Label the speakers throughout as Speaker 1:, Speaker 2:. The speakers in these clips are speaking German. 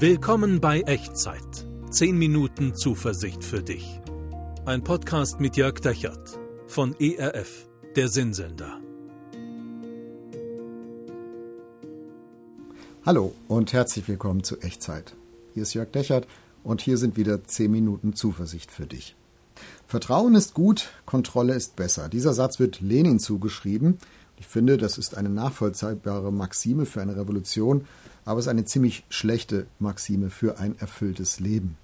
Speaker 1: Willkommen bei Echtzeit. 10 Minuten Zuversicht für dich. Ein Podcast mit Jörg Dechert von ERF, der Sinnsender.
Speaker 2: Hallo und herzlich willkommen zu Echtzeit. Hier ist Jörg Dechert und hier sind wieder 10 Minuten Zuversicht für dich. Vertrauen ist gut, Kontrolle ist besser. Dieser Satz wird Lenin zugeschrieben. Ich finde, das ist eine nachvollziehbare Maxime für eine Revolution aber es ist eine ziemlich schlechte Maxime für ein erfülltes Leben.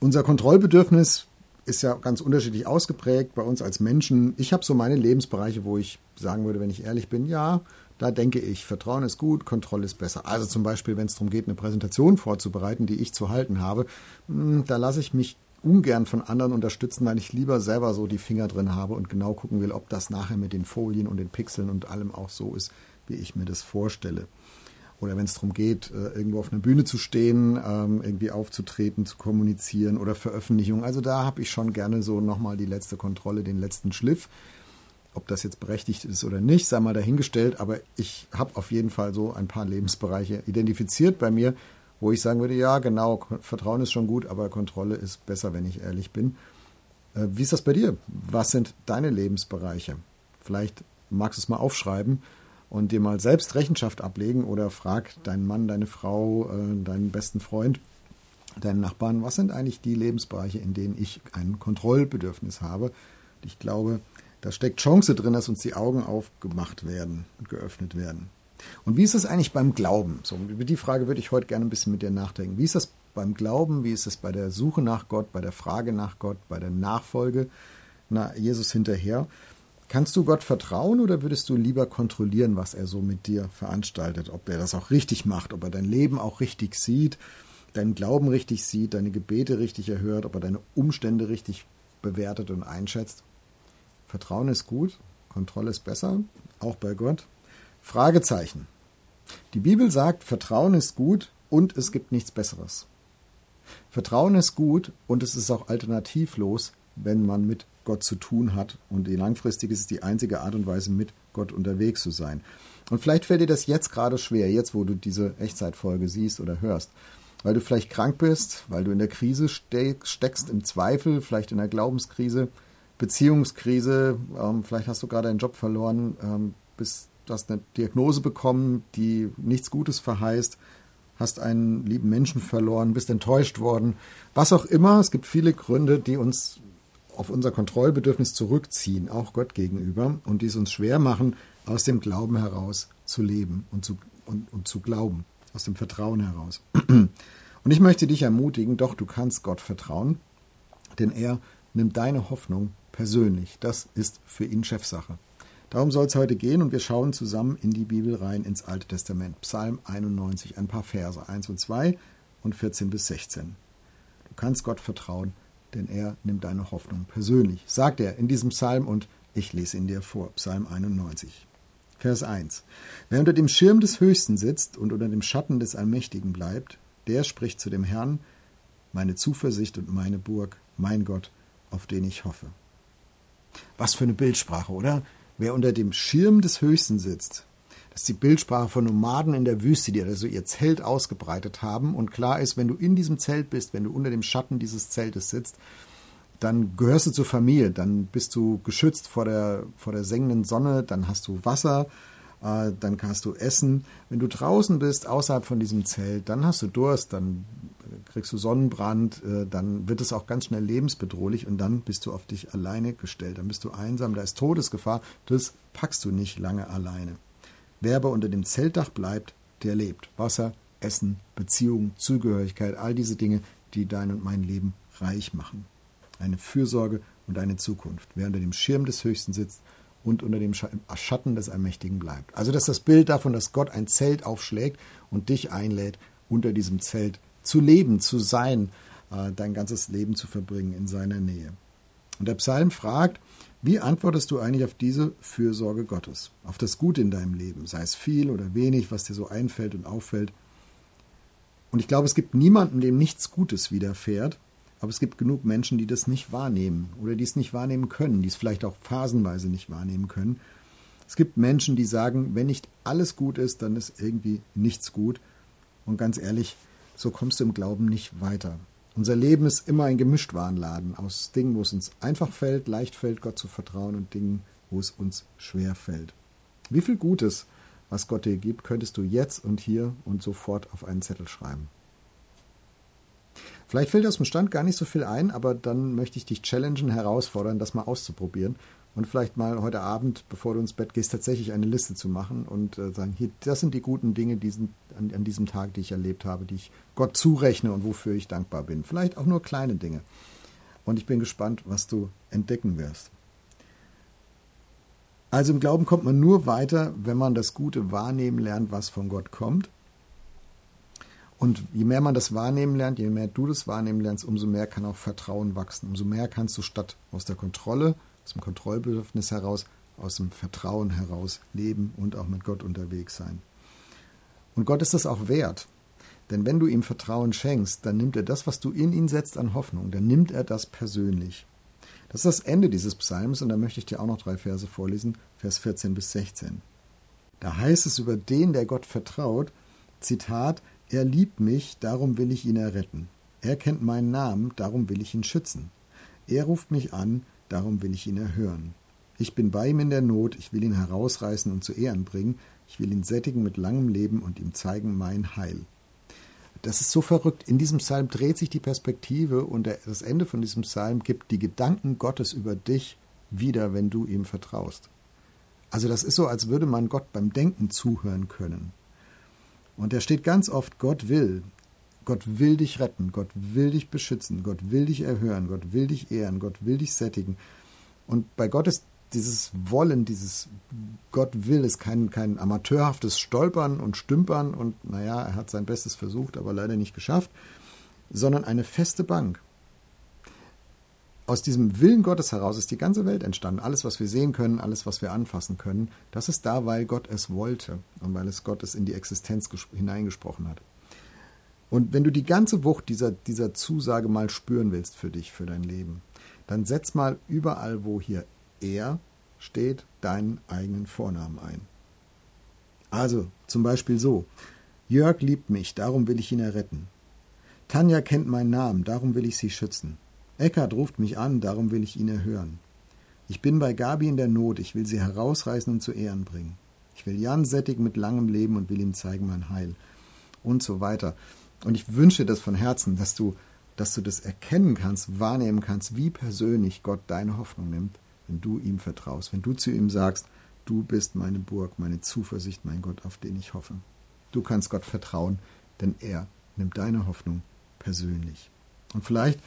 Speaker 2: Unser Kontrollbedürfnis ist ja ganz unterschiedlich ausgeprägt bei uns als Menschen. Ich habe so meine Lebensbereiche, wo ich sagen würde, wenn ich ehrlich bin, ja, da denke ich, Vertrauen ist gut, Kontrolle ist besser. Also zum Beispiel, wenn es darum geht, eine Präsentation vorzubereiten, die ich zu halten habe, hm, da lasse ich mich ungern von anderen unterstützen, weil ich lieber selber so die Finger drin habe und genau gucken will, ob das nachher mit den Folien und den Pixeln und allem auch so ist, wie ich mir das vorstelle oder wenn es darum geht, äh, irgendwo auf einer Bühne zu stehen, ähm, irgendwie aufzutreten, zu kommunizieren oder Veröffentlichung. Also da habe ich schon gerne so nochmal die letzte Kontrolle, den letzten Schliff. Ob das jetzt berechtigt ist oder nicht, sei mal dahingestellt, aber ich habe auf jeden Fall so ein paar Lebensbereiche identifiziert bei mir, wo ich sagen würde, ja, genau, Vertrauen ist schon gut, aber Kontrolle ist besser, wenn ich ehrlich bin. Äh, wie ist das bei dir? Was sind deine Lebensbereiche? Vielleicht magst du es mal aufschreiben und dir mal selbst Rechenschaft ablegen oder frag deinen Mann, deine Frau, äh, deinen besten Freund, deinen Nachbarn, was sind eigentlich die Lebensbereiche, in denen ich ein Kontrollbedürfnis habe. Ich glaube, da steckt Chance drin, dass uns die Augen aufgemacht werden und geöffnet werden. Und wie ist es eigentlich beim Glauben? So, über die Frage würde ich heute gerne ein bisschen mit dir nachdenken. Wie ist das beim Glauben? Wie ist es bei der Suche nach Gott, bei der Frage nach Gott, bei der Nachfolge nach Jesus hinterher? Kannst du Gott vertrauen oder würdest du lieber kontrollieren, was er so mit dir veranstaltet? Ob er das auch richtig macht, ob er dein Leben auch richtig sieht, deinen Glauben richtig sieht, deine Gebete richtig erhört, ob er deine Umstände richtig bewertet und einschätzt? Vertrauen ist gut, Kontrolle ist besser, auch bei Gott. Fragezeichen. Die Bibel sagt, Vertrauen ist gut und es gibt nichts Besseres. Vertrauen ist gut und es ist auch alternativlos, wenn man mit Gott zu tun hat. Und langfristig ist es die einzige Art und Weise, mit Gott unterwegs zu sein. Und vielleicht fällt dir das jetzt gerade schwer, jetzt wo du diese Echtzeitfolge siehst oder hörst. Weil du vielleicht krank bist, weil du in der Krise steckst, im Zweifel, vielleicht in der Glaubenskrise, Beziehungskrise, ähm, vielleicht hast du gerade einen Job verloren, ähm, bist, du hast eine Diagnose bekommen, die nichts Gutes verheißt, hast einen lieben Menschen verloren, bist enttäuscht worden, was auch immer. Es gibt viele Gründe, die uns auf unser Kontrollbedürfnis zurückziehen, auch Gott gegenüber, und dies uns schwer machen, aus dem Glauben heraus zu leben und zu, und, und zu glauben, aus dem Vertrauen heraus. Und ich möchte dich ermutigen, doch du kannst Gott vertrauen, denn er nimmt deine Hoffnung persönlich. Das ist für ihn Chefsache. Darum soll es heute gehen und wir schauen zusammen in die Bibel rein, ins Alte Testament. Psalm 91, ein paar Verse, 1 und 2 und 14 bis 16. Du kannst Gott vertrauen, denn er nimmt deine Hoffnung persönlich, sagt er in diesem Psalm und ich lese ihn dir vor, Psalm 91. Vers 1. Wer unter dem Schirm des Höchsten sitzt und unter dem Schatten des Allmächtigen bleibt, der spricht zu dem Herrn, meine Zuversicht und meine Burg, mein Gott, auf den ich hoffe. Was für eine Bildsprache, oder? Wer unter dem Schirm des Höchsten sitzt, das ist die Bildsprache von Nomaden in der Wüste, die also ihr Zelt ausgebreitet haben. Und klar ist, wenn du in diesem Zelt bist, wenn du unter dem Schatten dieses Zeltes sitzt, dann gehörst du zur Familie, dann bist du geschützt vor der, vor der sengenden Sonne, dann hast du Wasser, äh, dann kannst du essen. Wenn du draußen bist, außerhalb von diesem Zelt, dann hast du Durst, dann kriegst du Sonnenbrand, äh, dann wird es auch ganz schnell lebensbedrohlich und dann bist du auf dich alleine gestellt, dann bist du einsam, da ist Todesgefahr, das packst du nicht lange alleine. Wer aber unter dem Zeltdach bleibt, der lebt. Wasser, Essen, Beziehung, Zugehörigkeit, all diese Dinge, die dein und mein Leben reich machen. Eine Fürsorge und eine Zukunft. Wer unter dem Schirm des Höchsten sitzt und unter dem Schatten des Allmächtigen bleibt. Also das ist das Bild davon, dass Gott ein Zelt aufschlägt und dich einlädt, unter diesem Zelt zu leben, zu sein, äh, dein ganzes Leben zu verbringen in seiner Nähe. Und der Psalm fragt, wie antwortest du eigentlich auf diese Fürsorge Gottes, auf das Gute in deinem Leben, sei es viel oder wenig, was dir so einfällt und auffällt? Und ich glaube, es gibt niemanden, dem nichts Gutes widerfährt, aber es gibt genug Menschen, die das nicht wahrnehmen oder die es nicht wahrnehmen können, die es vielleicht auch phasenweise nicht wahrnehmen können. Es gibt Menschen, die sagen, wenn nicht alles gut ist, dann ist irgendwie nichts gut. Und ganz ehrlich, so kommst du im Glauben nicht weiter. Unser Leben ist immer ein Gemischtwarenladen aus Dingen, wo es uns einfach fällt, leicht fällt, Gott zu vertrauen und Dingen, wo es uns schwer fällt. Wie viel Gutes, was Gott dir gibt, könntest du jetzt und hier und sofort auf einen Zettel schreiben. Vielleicht fällt aus dem Stand gar nicht so viel ein, aber dann möchte ich dich challengen, herausfordern, das mal auszuprobieren und vielleicht mal heute Abend, bevor du ins Bett gehst, tatsächlich eine Liste zu machen und äh, sagen, hier, das sind die guten Dinge diesen, an, an diesem Tag, die ich erlebt habe, die ich Gott zurechne und wofür ich dankbar bin. Vielleicht auch nur kleine Dinge. Und ich bin gespannt, was du entdecken wirst. Also im Glauben kommt man nur weiter, wenn man das Gute wahrnehmen lernt, was von Gott kommt. Und je mehr man das wahrnehmen lernt, je mehr du das wahrnehmen lernst, umso mehr kann auch Vertrauen wachsen. Umso mehr kannst du statt aus der Kontrolle aus dem Kontrollbedürfnis heraus, aus dem Vertrauen heraus leben und auch mit Gott unterwegs sein. Und Gott ist das auch wert. Denn wenn du ihm Vertrauen schenkst, dann nimmt er das, was du in ihn setzt an Hoffnung, dann nimmt er das persönlich. Das ist das Ende dieses Psalms und da möchte ich dir auch noch drei Verse vorlesen, Vers 14 bis 16. Da heißt es über den, der Gott vertraut, Zitat, er liebt mich, darum will ich ihn erretten. Er kennt meinen Namen, darum will ich ihn schützen. Er ruft mich an, darum will ich ihn erhören. Ich bin bei ihm in der Not, ich will ihn herausreißen und zu Ehren bringen, ich will ihn sättigen mit langem Leben und ihm zeigen mein Heil. Das ist so verrückt. In diesem Psalm dreht sich die Perspektive und das Ende von diesem Psalm gibt die Gedanken Gottes über dich wieder, wenn du ihm vertraust. Also das ist so, als würde man Gott beim Denken zuhören können. Und da steht ganz oft, Gott will. Gott will dich retten, Gott will dich beschützen, Gott will dich erhören, Gott will dich ehren, Gott will dich sättigen. Und bei Gott ist dieses Wollen, dieses Gott will, ist kein, kein amateurhaftes Stolpern und Stümpern und naja, er hat sein Bestes versucht, aber leider nicht geschafft, sondern eine feste Bank. Aus diesem Willen Gottes heraus ist die ganze Welt entstanden. Alles, was wir sehen können, alles, was wir anfassen können, das ist da, weil Gott es wollte und weil es Gott es in die Existenz hineingesprochen hat. Und wenn du die ganze Wucht dieser, dieser Zusage mal spüren willst für dich, für dein Leben, dann setz mal überall, wo hier er steht, deinen eigenen Vornamen ein. Also zum Beispiel so. Jörg liebt mich, darum will ich ihn erretten. Tanja kennt meinen Namen, darum will ich sie schützen. Eckart ruft mich an, darum will ich ihn erhören. Ich bin bei Gabi in der Not, ich will sie herausreißen und zu Ehren bringen. Ich will Jan sättigen mit langem Leben und will ihm zeigen mein Heil. Und so weiter. Und ich wünsche das von Herzen, dass du, dass du das erkennen kannst, wahrnehmen kannst, wie persönlich Gott deine Hoffnung nimmt, wenn du ihm vertraust, wenn du zu ihm sagst, du bist meine Burg, meine Zuversicht, mein Gott, auf den ich hoffe. Du kannst Gott vertrauen, denn er nimmt deine Hoffnung persönlich. Und vielleicht,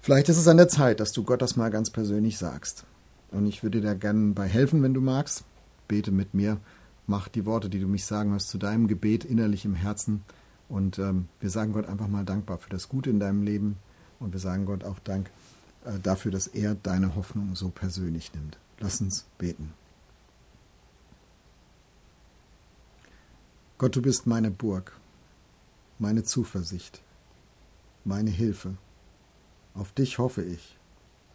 Speaker 2: vielleicht ist es an der Zeit, dass du Gott das mal ganz persönlich sagst. Und ich würde dir gerne bei helfen, wenn du magst. Bete mit mir, mach die Worte, die du mich sagen hast, zu deinem Gebet innerlich im Herzen und ähm, wir sagen Gott einfach mal dankbar für das Gute in deinem Leben und wir sagen Gott auch Dank äh, dafür, dass er deine Hoffnung so persönlich nimmt. Lass uns beten. Gott, du bist meine Burg, meine Zuversicht, meine Hilfe. Auf dich hoffe ich.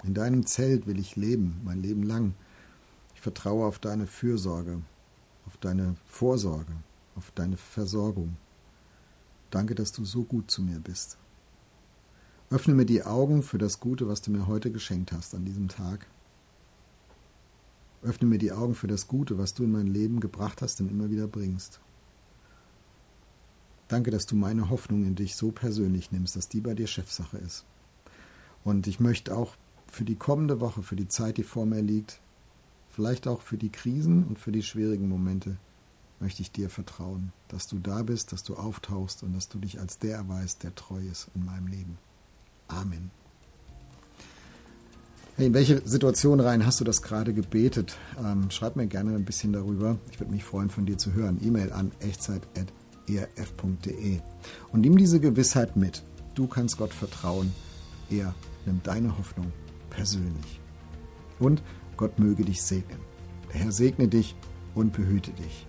Speaker 2: In deinem Zelt will ich leben, mein Leben lang. Ich vertraue auf deine Fürsorge, auf deine Vorsorge, auf deine Versorgung. Danke, dass du so gut zu mir bist. Öffne mir die Augen für das Gute, was du mir heute geschenkt hast an diesem Tag. Öffne mir die Augen für das Gute, was du in mein Leben gebracht hast und immer wieder bringst. Danke, dass du meine Hoffnung in dich so persönlich nimmst, dass die bei dir Chefsache ist. Und ich möchte auch für die kommende Woche, für die Zeit, die vor mir liegt, vielleicht auch für die Krisen und für die schwierigen Momente, möchte ich dir vertrauen, dass du da bist, dass du auftauchst und dass du dich als der erweist, der treu ist in meinem Leben. Amen. Hey, in welche Situation rein hast du das gerade gebetet? Ähm, schreib mir gerne ein bisschen darüber. Ich würde mich freuen, von dir zu hören. E-Mail an echtzeit.erf.de. Und nimm diese Gewissheit mit. Du kannst Gott vertrauen. Er nimmt deine Hoffnung persönlich. Und Gott möge dich segnen. Der Herr segne dich und behüte dich.